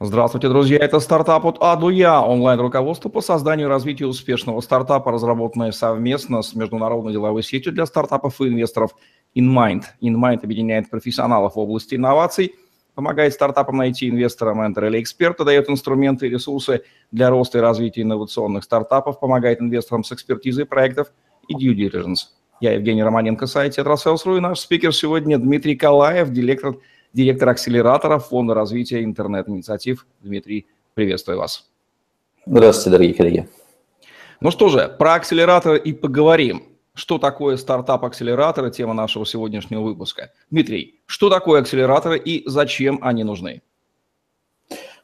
Здравствуйте, друзья! Это стартап от А Я, онлайн-руководство по созданию и развитию успешного стартапа, разработанное совместно с международной деловой сетью для стартапов и инвесторов InMind. InMind объединяет профессионалов в области инноваций, помогает стартапам найти инвестора, ментора или эксперта, дает инструменты и ресурсы для роста и развития инновационных стартапов, помогает инвесторам с экспертизой проектов и due diligence. Я Евгений Романенко, сайт Тетрасселс.ру и наш спикер сегодня Дмитрий Калаев, директор директор акселератора Фонда развития интернет-инициатив. Дмитрий, приветствую вас. Здравствуйте, дорогие коллеги. Ну что же, про акселератор и поговорим. Что такое стартап-акселераторы, тема нашего сегодняшнего выпуска. Дмитрий, что такое акселераторы и зачем они нужны?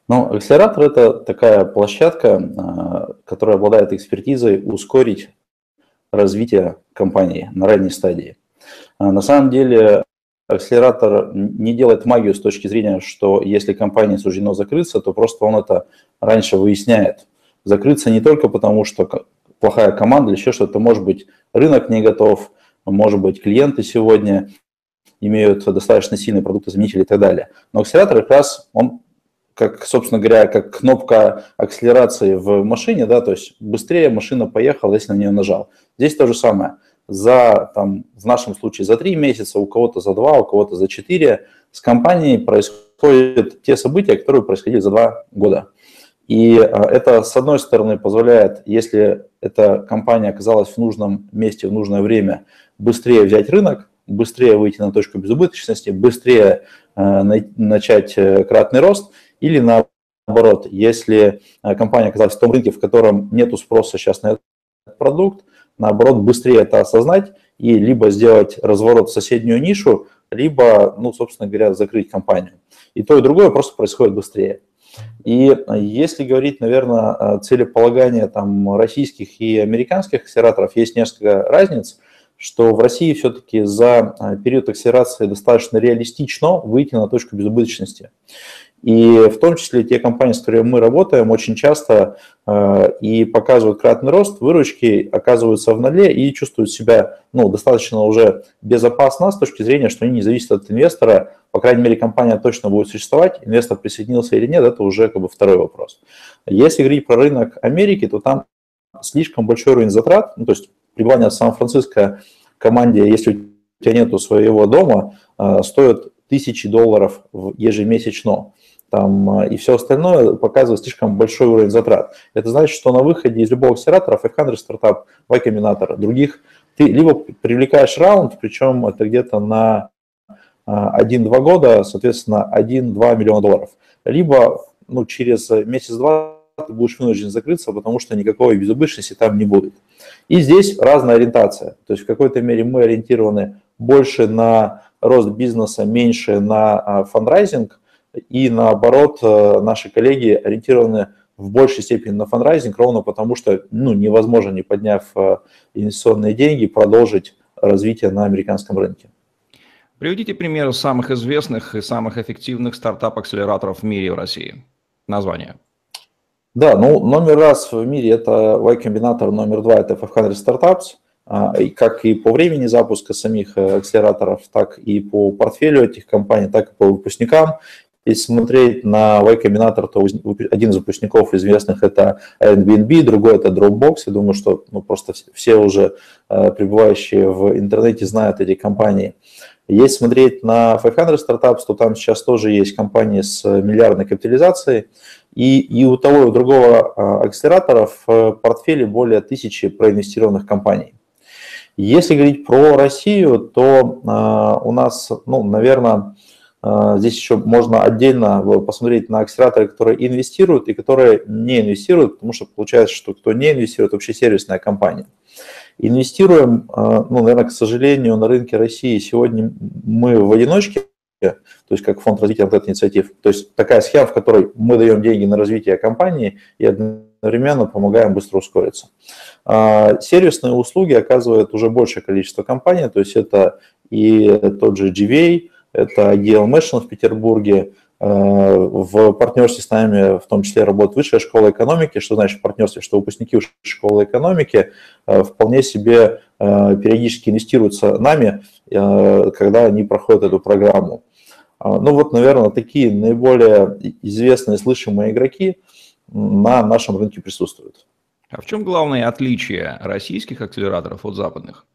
Ну, акселератор – это такая площадка, а, которая обладает экспертизой ускорить развитие компании на ранней стадии. А, на самом деле акселератор не делает магию с точки зрения, что если компания суждено закрыться, то просто он это раньше выясняет. Закрыться не только потому, что плохая команда или еще что-то, может быть, рынок не готов, может быть, клиенты сегодня имеют достаточно сильные продуктозаменители и так далее. Но акселератор как раз, он, как, собственно говоря, как кнопка акселерации в машине, да, то есть быстрее машина поехала, если на нее нажал. Здесь то же самое – за, там, в нашем случае, за три месяца, у кого-то за два, у кого-то за четыре, с компанией происходят те события, которые происходили за два года. И а, это, с одной стороны, позволяет, если эта компания оказалась в нужном месте в нужное время, быстрее взять рынок, быстрее выйти на точку безубыточности, быстрее э, начать кратный рост, или наоборот, если э, компания оказалась в том рынке, в котором нет спроса сейчас на этот продукт, наоборот, быстрее это осознать и либо сделать разворот в соседнюю нишу, либо, ну, собственно говоря, закрыть компанию. И то, и другое просто происходит быстрее. И если говорить, наверное, целеполагание там, российских и американских акселераторов, есть несколько разниц, что в России все-таки за период акселерации достаточно реалистично выйти на точку безубыточности. И в том числе те компании, с которыми мы работаем, очень часто э, и показывают кратный рост, выручки оказываются в ноле и чувствуют себя ну, достаточно уже безопасно с точки зрения, что они не зависят от инвестора. По крайней мере, компания точно будет существовать, инвестор присоединился или нет, это уже как бы второй вопрос. Если говорить про рынок Америки, то там слишком большой уровень затрат, ну, то есть пребывание в Сан-Франциско команде, если у тебя нету своего дома, э, стоит тысячи долларов ежемесячно там, а, и все остальное показывает слишком большой уровень затрат. Это значит, что на выходе из любого акселератора, 500 стартап, Y Combinator, других, ты либо привлекаешь раунд, причем это где-то на 1-2 а, года, соответственно, 1-2 миллиона долларов, либо ну, через месяц-два ты будешь вынужден закрыться, потому что никакой безубыточности там не будет. И здесь разная ориентация. То есть в какой-то мере мы ориентированы больше на рост бизнеса, меньше на а, фандрайзинг, и наоборот, э, наши коллеги ориентированы в большей степени на фанрайзинг, ровно потому что ну, невозможно, не подняв э, инвестиционные деньги, продолжить развитие на американском рынке. Приведите примеры самых известных и самых эффективных стартап-акселераторов в мире и в России. Название. Да, ну номер раз в мире это Y-комбинатор, номер два это 500 Startups. А, и как и по времени запуска самих э, акселераторов, так и по портфелю этих компаний, так и по выпускникам. Если смотреть на Y Combinator, то один из выпускников известных это Airbnb, другой это Dropbox. Я думаю, что ну, просто все уже э, пребывающие в интернете знают эти компании. Если смотреть на 500 Startups, то там сейчас тоже есть компании с миллиардной капитализацией. И, и у того и у другого э, акселераторов в портфеле более тысячи проинвестированных компаний. Если говорить про Россию, то э, у нас, ну, наверное, здесь еще можно отдельно посмотреть на акселераторы, которые инвестируют и которые не инвестируют, потому что получается, что кто не инвестирует, вообще сервисная компания. Инвестируем, а, ну, наверное, к сожалению, на рынке России сегодня мы в одиночке, то есть как фонд развития интернет-инициатив. То есть такая схема, в которой мы даем деньги на развитие компании и одновременно помогаем быстро ускориться. А, сервисные услуги оказывает уже большее количество компаний, то есть это и тот же GVA, это EL Machine в Петербурге. Э, в партнерстве с нами в том числе работает Высшая школа экономики. Что значит в партнерстве? Что выпускники Высшей школы экономики э, вполне себе э, периодически инвестируются нами, когда они проходят эту программу. Ну вот, наверное, такие наиболее известные, слышимые игроки на нашем рынке присутствуют. А в чем главное отличие российских акселераторов от западных?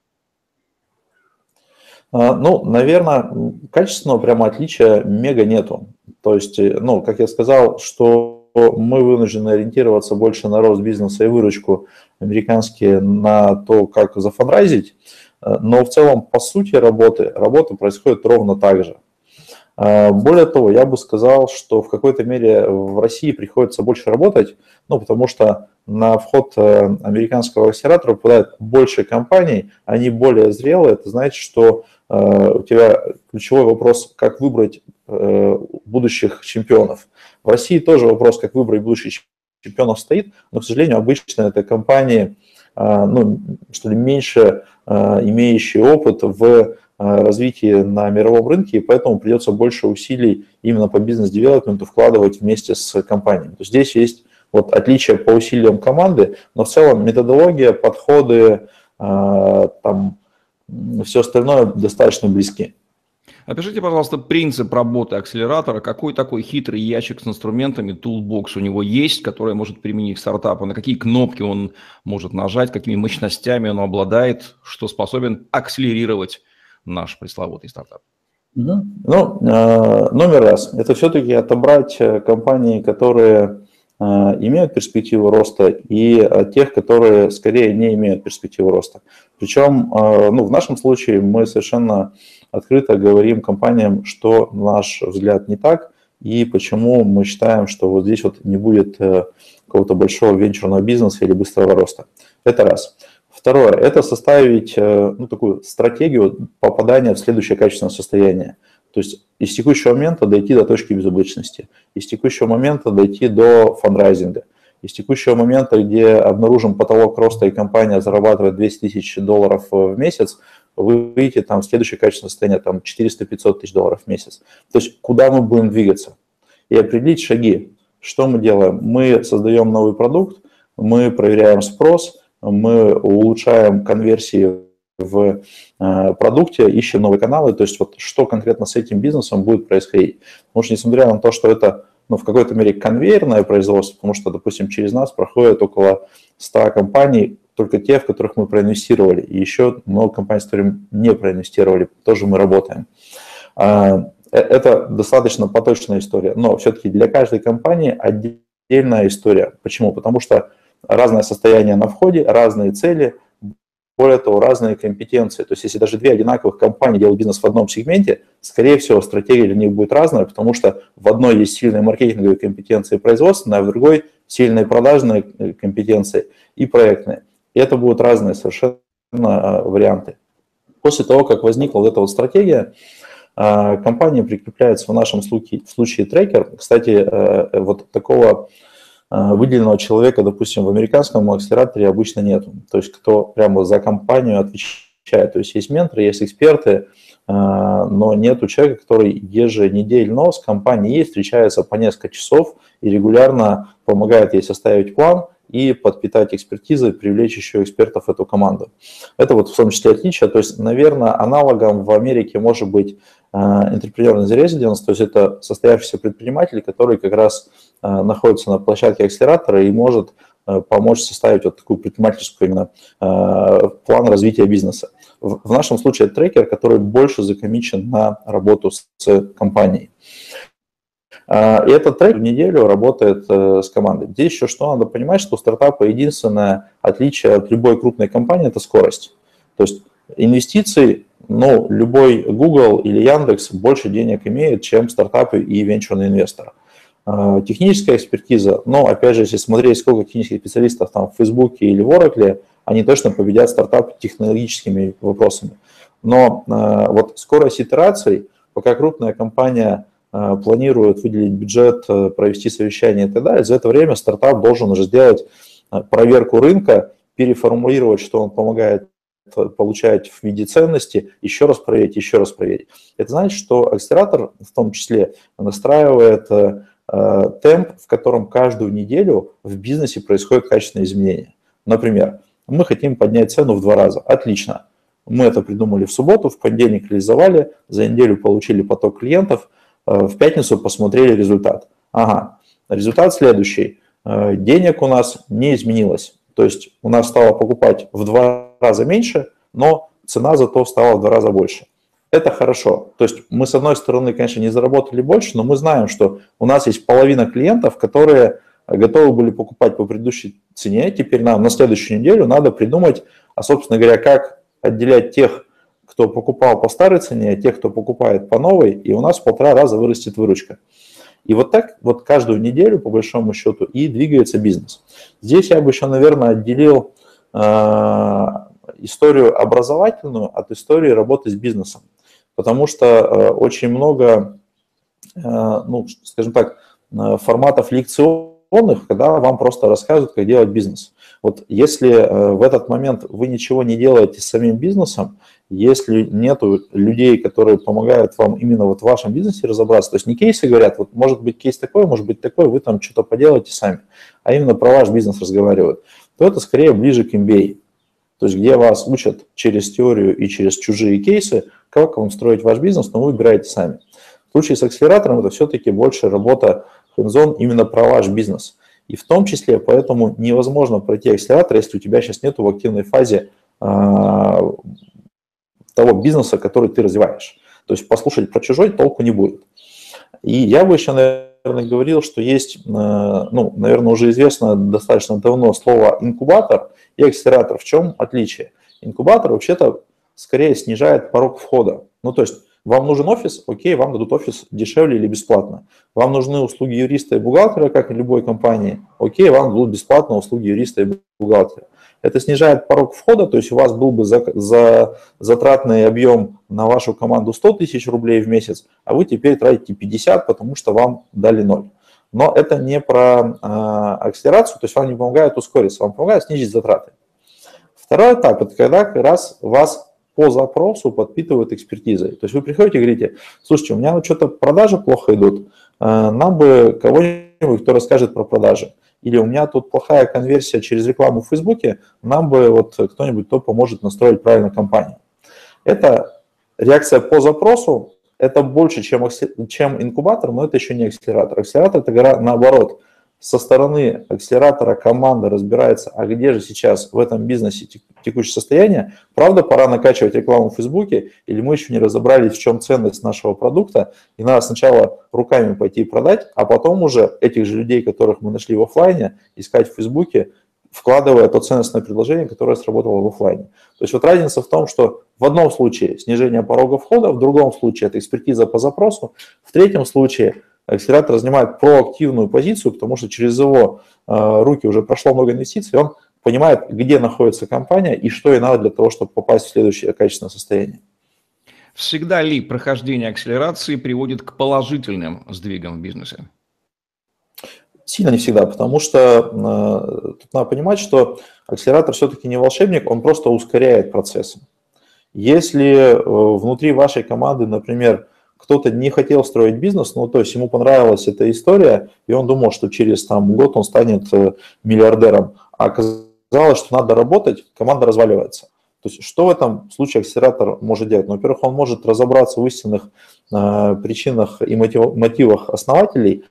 Ну, наверное, качественного прямо отличия мега нету. То есть, э, ну, как я сказал, что мы вынуждены ориентироваться больше на рост бизнеса и выручку американские на то, как зафандрайзить, э, но в целом по сути работы, работа происходит ровно так же. Э, более того, я бы сказал, что в какой-то мере в России приходится больше работать, ну, потому что на вход американского акселератора попадает больше компаний, они более зрелые, это значит, что Э, у тебя ключевой вопрос, как выбрать э, будущих чемпионов. В России тоже вопрос, как выбрать будущих чемпионов стоит, но, к сожалению, обычно это компании, э, ну, что ли, меньше имеющие опыт в развитии на мировом рынке, и поэтому придется больше усилий именно по бизнес-девелопменту вкладывать вместе с компаниями. То есть здесь есть вот отличие по усилиям команды, но в целом методология, подходы, там, все остальное достаточно близки. Опишите, пожалуйста, принцип работы акселератора. Какой такой хитрый ящик с инструментами, toolbox у него есть, который может применить к стартапу? На какие кнопки он может нажать, какими мощностями он обладает, что способен акселерировать наш пресловутый стартап? Ну, э, номер раз, это все-таки отобрать э, компании, которые Э, имеют перспективу роста и э, тех, которые скорее не имеют перспективы роста. Причем э, ну, в нашем случае мы совершенно открыто говорим компаниям, что наш взгляд не так и почему мы считаем, что вот здесь вот не будет какого-то большого венчурного бизнеса или быстрого роста. Это раз. Второе, это составить ну, такую стратегию попадания в следующее качественное состояние. То есть из текущего момента дойти до точки безубыточности, из текущего момента дойти до фандрайзинга, из текущего момента, где обнаружим потолок роста и компания зарабатывает 200 тысяч долларов в месяц, вы видите там следующее качественное состояние, там 400-500 тысяч долларов в месяц. То есть куда мы будем двигаться и определить шаги. Что мы делаем? Мы создаем новый продукт, мы проверяем спрос, мы улучшаем конверсии в э, продукте, ищем новые каналы, то есть вот что конкретно с этим бизнесом будет происходить. Потому что несмотря на то, что это ну, в какой-то мере конвейерное производство, потому что, допустим, через нас проходит около 100 компаний, только те, в которых мы проинвестировали, и еще много компаний, с которыми не проинвестировали, тоже мы работаем. А, э, это достаточно поточная история, но все-таки для каждой компании отдельная история. Почему? Потому что разное состояние на входе, разные цели – более того, разные компетенции. То есть если даже две одинаковых компании делают бизнес в одном сегменте, скорее всего, стратегия для них будет разная, потому что в одной есть сильные маркетинговые компетенции производственные, а в другой сильные продажные э, компетенции и проектные. И это будут разные совершенно а, варианты. После того, как возникла вот эта вот стратегия, а, компания прикрепляется в нашем случае, в случае трекер. Кстати, э, вот такого выделенного человека, допустим, в американском акселераторе обычно нет. То есть кто прямо за компанию отвечает. То есть есть менторы, есть эксперты, а, но нет человека, который еженедельно с компанией встречается по несколько часов и регулярно помогает ей составить план и подпитать экспертизой, привлечь еще экспертов в эту команду. Это вот в том числе отличие. То есть, наверное, аналогом в Америке может быть entrepreneur in residence, то есть это состоявшийся предприниматель, который как раз Э, находится на площадке акселератора и может э, помочь составить вот такую предпринимательскую именно э, план развития бизнеса. В нашем случае это трекер, который больше закомичен на работу с компанией. И этот трек в неделю работает с командой. Здесь еще что надо понимать, что у стартапа единственное отличие от любой крупной компании – это скорость. То есть инвестиции, ну, любой Google или Яндекс больше денег имеет, чем стартапы и венчурные инвесторы. А, техническая экспертиза, но опять же, если смотреть, сколько технических специалистов там в Фейсбуке или в Oracle, они точно победят стартап технологическими вопросами. Но э, вот скорость итераций, пока крупная компания э, планирует выделить бюджет, э, провести совещание и так далее, за это время стартап должен уже сделать проверку рынка, переформулировать, что он помогает получать в виде ценности, еще раз проверить, еще раз проверить. Это значит, что акселератор в том числе настраивает Э, темп, в котором каждую неделю в бизнесе происходят качественные изменения. Например, мы хотим поднять цену в два раза. Отлично. Мы это придумали в субботу, в понедельник реализовали, за неделю получили поток клиентов. В пятницу посмотрели результат. Ага, результат следующий. Денег у нас не изменилось. То есть у нас стало покупать в два раза меньше, но цена зато стала в два раза больше. Это хорошо. То есть мы, с одной стороны, конечно, не заработали больше, но мы знаем, что у нас есть половина клиентов, которые готовы были покупать по предыдущей цене. Теперь нам на следующую неделю надо придумать, а, собственно говоря, как отделять тех, кто покупал по старой цене, от тех, кто покупает по новой, и у нас в полтора раза вырастет выручка. И вот так вот каждую неделю, по большому счету, и двигается бизнес. Здесь я бы еще, наверное, отделил э, историю образовательную от истории работы с бизнесом. Потому что э, очень много, э, ну, скажем так, э, форматов лекционных, когда вам просто рассказывают, как делать бизнес. Вот если в этот момент вы ничего не делаете с самим бизнесом, если нет людей, которые помогают вам именно вот в вашем бизнесе разобраться, то есть не кейсы говорят, вот может быть кейс такой, может быть такой, вы там что-то поделаете сами, а именно про ваш бизнес разговаривают, то это скорее ближе к MBA. То есть где вас учат через теорию и через чужие кейсы, как вам строить ваш бизнес, но вы выбираете сами. В случае с акселератором это все-таки больше работа hands именно про ваш бизнес. И в том числе поэтому невозможно пройти акселератор, если у тебя сейчас нет в активной фазе а, того бизнеса, который ты развиваешь. То есть послушать про чужой толку не будет. И я бы еще, наверное, говорил, что есть, э, ну, наверное, уже известно достаточно давно слово инкубатор и акселератор. В чем отличие? Инкубатор вообще-то скорее снижает порог входа. Ну, то есть вам нужен офис, окей, вам дадут офис дешевле или бесплатно. Вам нужны услуги юриста и бухгалтера, как и любой компании, окей, вам дадут бесплатно услуги юриста и бухгалтера. Это снижает порог входа, то есть у вас был бы за, за затратный объем на вашу команду 100 тысяч рублей в месяц, а вы теперь тратите 50, потому что вам дали 0. Но это не про э, акселерацию, то есть вам не помогает ускориться, вам помогает снизить затраты. Второй этап – это когда как раз вас по запросу подпитывают экспертизой. То есть вы приходите и говорите, слушайте, у меня что-то продажи плохо идут, э, нам бы кого-нибудь, кто расскажет про продажи или у меня тут плохая конверсия через рекламу в Фейсбуке, нам бы вот кто-нибудь, кто поможет настроить правильно компанию. Это реакция по запросу, это больше, чем, чем инкубатор, но это еще не акселератор. Акселератор – это наоборот – со стороны акселератора команда разбирается, а где же сейчас в этом бизнесе текущее состояние, правда, пора накачивать рекламу в Фейсбуке, или мы еще не разобрались, в чем ценность нашего продукта, и надо сначала руками пойти и продать, а потом уже этих же людей, которых мы нашли в офлайне, искать в Фейсбуке, вкладывая то ценностное предложение, которое сработало в офлайне. То есть вот разница в том, что в одном случае снижение порога входа, в другом случае это экспертиза по запросу, в третьем случае – акселератор занимает проактивную позицию, потому что через его э, руки уже прошло много инвестиций, он понимает, где находится компания и что ей надо для того, чтобы попасть в следующее качественное состояние. Всегда ли прохождение акселерации приводит к положительным сдвигам в бизнесе? Сильно не всегда, потому что э, тут надо понимать, что акселератор все-таки не волшебник, он просто ускоряет процессы. Если э, внутри вашей команды, например, кто-то не хотел строить бизнес, ну, то есть ему понравилась эта история, и он думал, что через там, год он станет э, миллиардером. А оказалось, что надо работать, команда разваливается. То есть что в этом случае акселератор может делать? Ну, во-первых, он может разобраться в истинных э, причинах и мотив, мотивах основателей,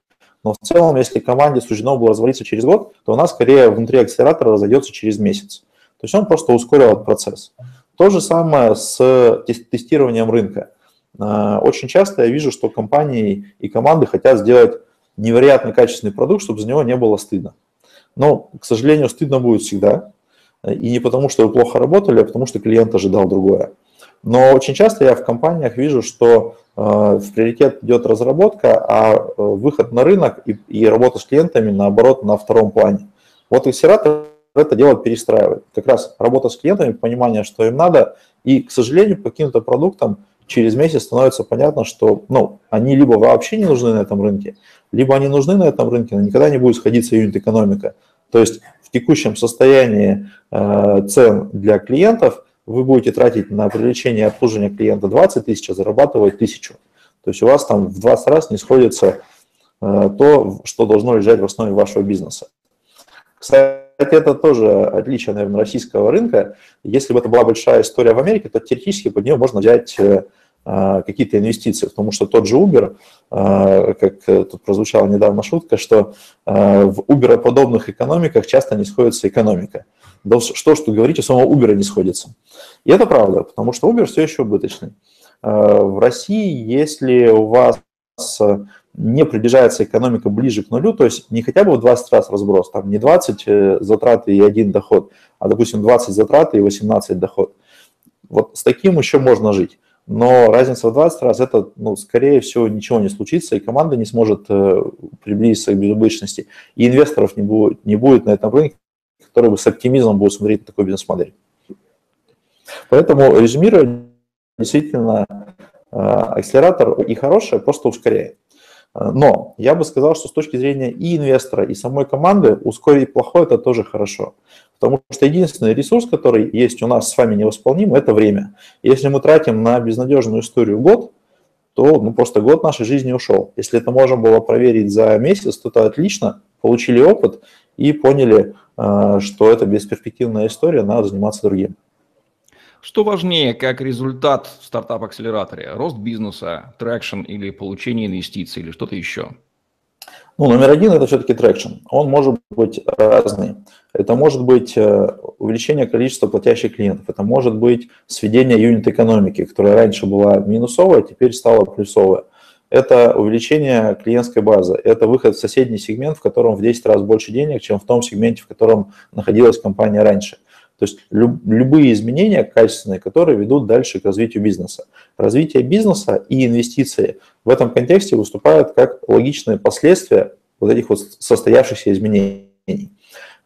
но в целом, если команде суждено было развалиться через год, то она скорее внутри акселератора разойдется через месяц. То есть он просто ускорил этот процесс. То же самое с тестированием рынка. А, очень часто я вижу, что компании и команды хотят сделать невероятно качественный продукт, чтобы за него не было стыдно. Но, к сожалению, стыдно будет всегда. И не потому, что вы плохо работали, а потому, что клиент ожидал другое. Но очень часто я в компаниях вижу, что э, в приоритет идет разработка, а э, выход на рынок и, и работа с клиентами, наоборот, на втором плане. Вот акселератор это дело перестраивает. Как раз работа с клиентами, понимание, что им надо, и, к сожалению, по каким-то продуктам через месяц становится понятно, что ну, они либо вообще не нужны на этом рынке, либо они нужны на этом рынке, но никогда не будет сходиться юнит-экономика. То есть в текущем состоянии э, цен для клиентов вы будете тратить на привлечение и обслуживание клиента 20 тысяч, а зарабатывать тысячу. То есть у вас там в 20 раз не сходится э, то, что должно лежать в основе вашего бизнеса. Кстати, это тоже отличие, наверное, российского рынка. Если бы это была большая история в Америке, то теоретически под нее можно взять э, какие-то инвестиции, потому что тот же Uber, как тут прозвучала недавно шутка, что в Uber подобных экономиках часто не сходится экономика. Да что тут говорить, у самого Uber не сходится. И это правда, потому что Uber все еще убыточный. В России, если у вас не приближается экономика ближе к нулю, то есть не хотя бы в 20 раз разброс, там не 20 э, затраты и один доход, а, допустим, 20 затраты и 18 доход. Вот с таким еще можно жить. Но разница в 20 раз, это, ну, скорее всего, ничего не случится, и команда не сможет э, приблизиться к безубыточности, и инвесторов не будет, не будет на этом рынке, которые бы с оптимизмом будут смотреть на такой бизнес-модель. Поэтому резюмируя, действительно, э, акселератор и хороший, просто ускоряет. Но я бы сказал, что с точки зрения и инвестора, и самой команды ускорить плохое – это тоже хорошо. Потому что единственный ресурс, который есть у нас с вами невосполним, это время. Если мы тратим на безнадежную историю год, то ну, просто год нашей жизни ушел. Если это можно было проверить за месяц, то это отлично, получили опыт и поняли, э, что это бесперспективная история, надо заниматься другим. Что важнее, как результат в стартап-акселераторе? Рост бизнеса, traction или получение инвестиций или что-то еще? Ну, номер один – это все-таки traction. Он может быть разный. Это может быть э, увеличение количества платящих клиентов. Это может быть сведение юнит-экономики, которая раньше была минусовая, теперь стала плюсовая. Это увеличение клиентской базы. Это выход в соседний сегмент, в котором в 10 раз больше денег, чем в том сегменте, в котором находилась компания раньше. То есть люб, любые изменения качественные, которые ведут дальше к развитию бизнеса. Развитие бизнеса и инвестиции в этом контексте выступают как логичные последствия вот этих вот состоявшихся изменений.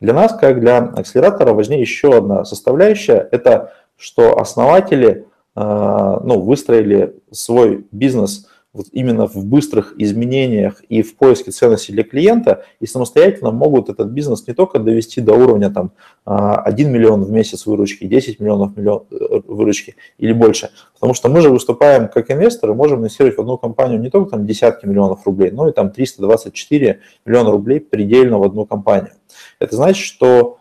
Для нас, как для акселератора, важнее еще одна составляющая – это что основатели а, ну, выстроили свой бизнес – вот именно в быстрых изменениях и в поиске ценности для клиента и самостоятельно могут этот бизнес не только довести до уровня там 1 а, миллион в месяц выручки, 10 миллионов миллион, э, выручки или больше. Потому что мы же выступаем как инвесторы, можем инвестировать в одну компанию не только там десятки миллионов рублей, но и там 324 миллиона рублей предельно в одну компанию. Это значит, что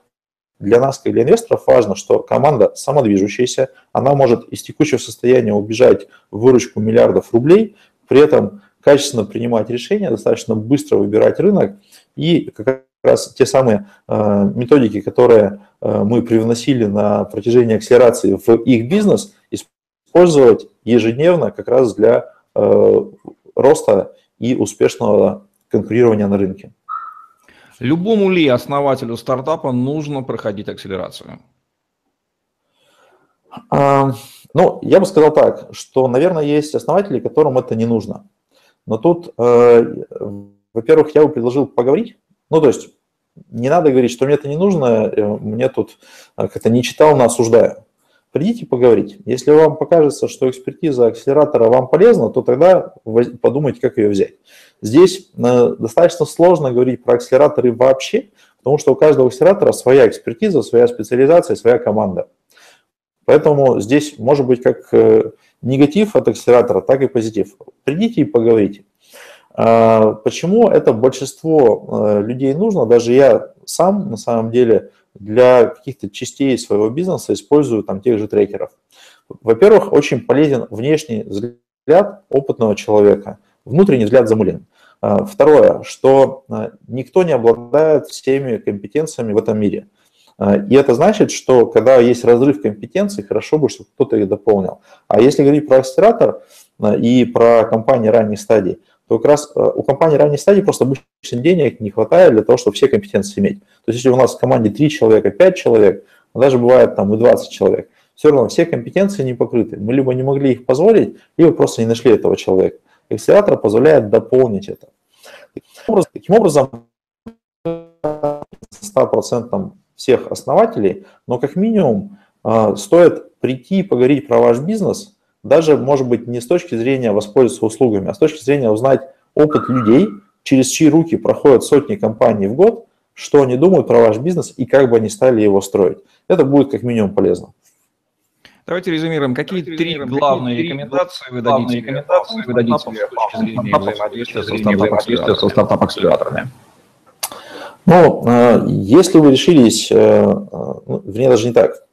для нас, как для инвесторов, важно, что команда самодвижущаяся, она может из текущего состояния убежать в выручку миллиардов рублей, при этом качественно принимать решения, достаточно быстро выбирать рынок и как раз те самые э, методики, которые э, мы привносили на протяжении акселерации в их бизнес, использовать ежедневно как раз для э, роста и успешного конкурирования на рынке. Любому ли основателю стартапа нужно проходить акселерацию? Ну, я бы сказал так, что, наверное, есть основатели, которым это не нужно. Но тут, э, во-первых, я бы предложил поговорить. Ну, то есть не надо говорить, что мне это не нужно, э, мне тут э, как-то не читал, но осуждаю. Придите поговорить. Если вам покажется, что экспертиза акселератора вам полезна, то тогда подумайте, как ее взять. Здесь э, достаточно сложно говорить про акселераторы вообще, потому что у каждого акселератора своя экспертиза, своя специализация, своя команда. Поэтому здесь может быть как э, негатив от акселератора, так и позитив. Придите и поговорите. А, почему это большинство э, людей нужно? Даже я сам, на самом деле, для каких-то частей своего бизнеса использую там тех же трекеров. Во-первых, очень полезен внешний взгляд опытного человека, внутренний взгляд замылен. А, второе, что э, никто не обладает всеми компетенциями в этом мире. А, и это значит, что когда есть разрыв компетенций, хорошо бы, чтобы кто-то их дополнил. А если говорить про акселератор а, и про компании ранней стадии, то как раз а, у компании ранней стадии просто обычно денег не хватает для того, чтобы все компетенции иметь. То есть если у нас в команде 3 человека, 5 человек, даже бывает там и 20 человек, все равно все компетенции не покрыты. Мы либо не могли их позволить, либо просто не нашли этого человека. Акселератор позволяет дополнить это. Таким образом, 100% всех основателей, но как минимум а, стоит прийти и поговорить про ваш бизнес, даже, может быть, не с точки зрения воспользоваться услугами, а с точки зрения узнать опыт людей, через чьи руки проходят сотни компаний в год, что они думают про ваш бизнес и как бы они стали его строить. Это будет как минимум полезно. Давайте резюмируем. Какие Давайте три главные рекомендации вы дадите, рекомендации вы дадите с точки зрения взаимодействия со стартап-акселераторами? Ну, если вы решились, э, э, ну, вернее, даже не так,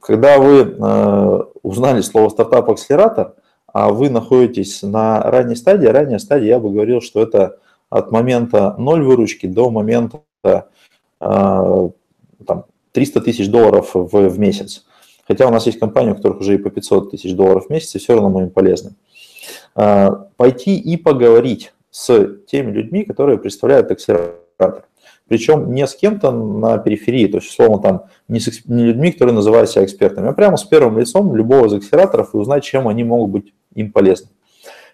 когда вы узнали слово стартап-акселератор, а вы находитесь на ранней стадии, ранняя стадия, я бы говорил, что это от момента ноль выручки до момента там, 300 тысяч долларов в, в месяц. Хотя у нас есть компании, у которых уже и по 500 тысяч долларов в месяц, и все равно мы им полезны. Пойти и поговорить с теми людьми, которые представляют акселератор. Причем не с кем-то на периферии, то есть, условно, там, не, с, не людьми, которые называют себя экспертами, а прямо с первым лицом любого из акселераторов и узнать, чем они могут быть им полезны.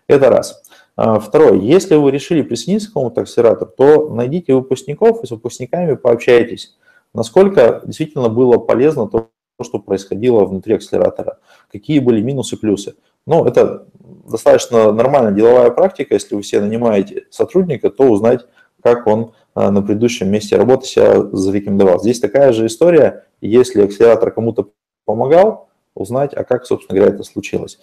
Это раз. А, второе. Если вы решили присоединиться к какому-то акселератору, то найдите выпускников и с выпускниками пообщайтесь. Насколько действительно было полезно то, что происходило внутри акселератора, какие были минусы, плюсы. Ну, это достаточно нормальная деловая практика, если вы все нанимаете сотрудника, то узнать, как он а, на предыдущем месте работы себя зарекомендовал. Здесь такая же история, если акселератор кому-то помогал, узнать, а как, собственно говоря, это случилось.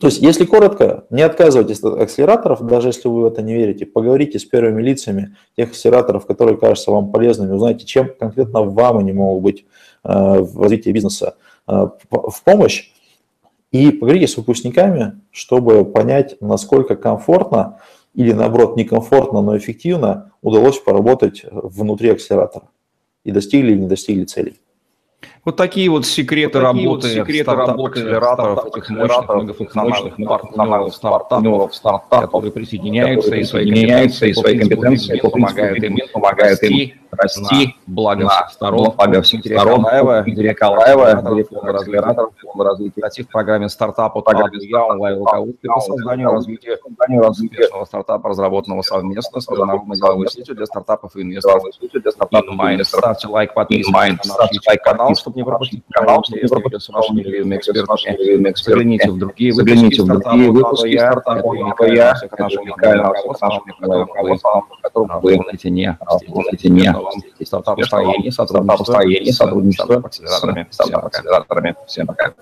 То есть, если коротко, не отказывайтесь от акселераторов, даже если вы в это не верите, поговорите с первыми лицами тех акселераторов, которые кажутся вам полезными, узнайте, чем конкретно вам они могут быть э, в развитии бизнеса. Э, в помощь, и поговорите с выпускниками, чтобы понять, насколько комфортно или, наоборот, некомфортно, но эффективно удалось поработать внутри акселератора и достигли или не достигли целей. Вот такие вот секреты вот такие работы, вот секреты работы акселераторов, этих мощных, многофункциональных партнеров, стартапов, которые присоединяются и свои компетенции, и свои компетенции помогают им, помогают им расти, благо всех сторон, благо всех сторон, Дмитрия Калаева, директор акселератора фонда развития в программе стартапа программе я онлайн руководстве по созданию и развитию успешного стартапа, разработанного совместно с международной деловой сетью для стартапов и инвесторов. Ставьте лайк, подписывайтесь на наш канал, чтобы не пропустить канал, чтобы не пропустить с вашими любимыми экспертами. Загляните в другие выпуски, в другие выпуски стартапа, я, нашего уникального руководства, которого вы найдете не, найдете не стартап-построение, сотрудничество, сотрудничество с акселераторами. Всем пока.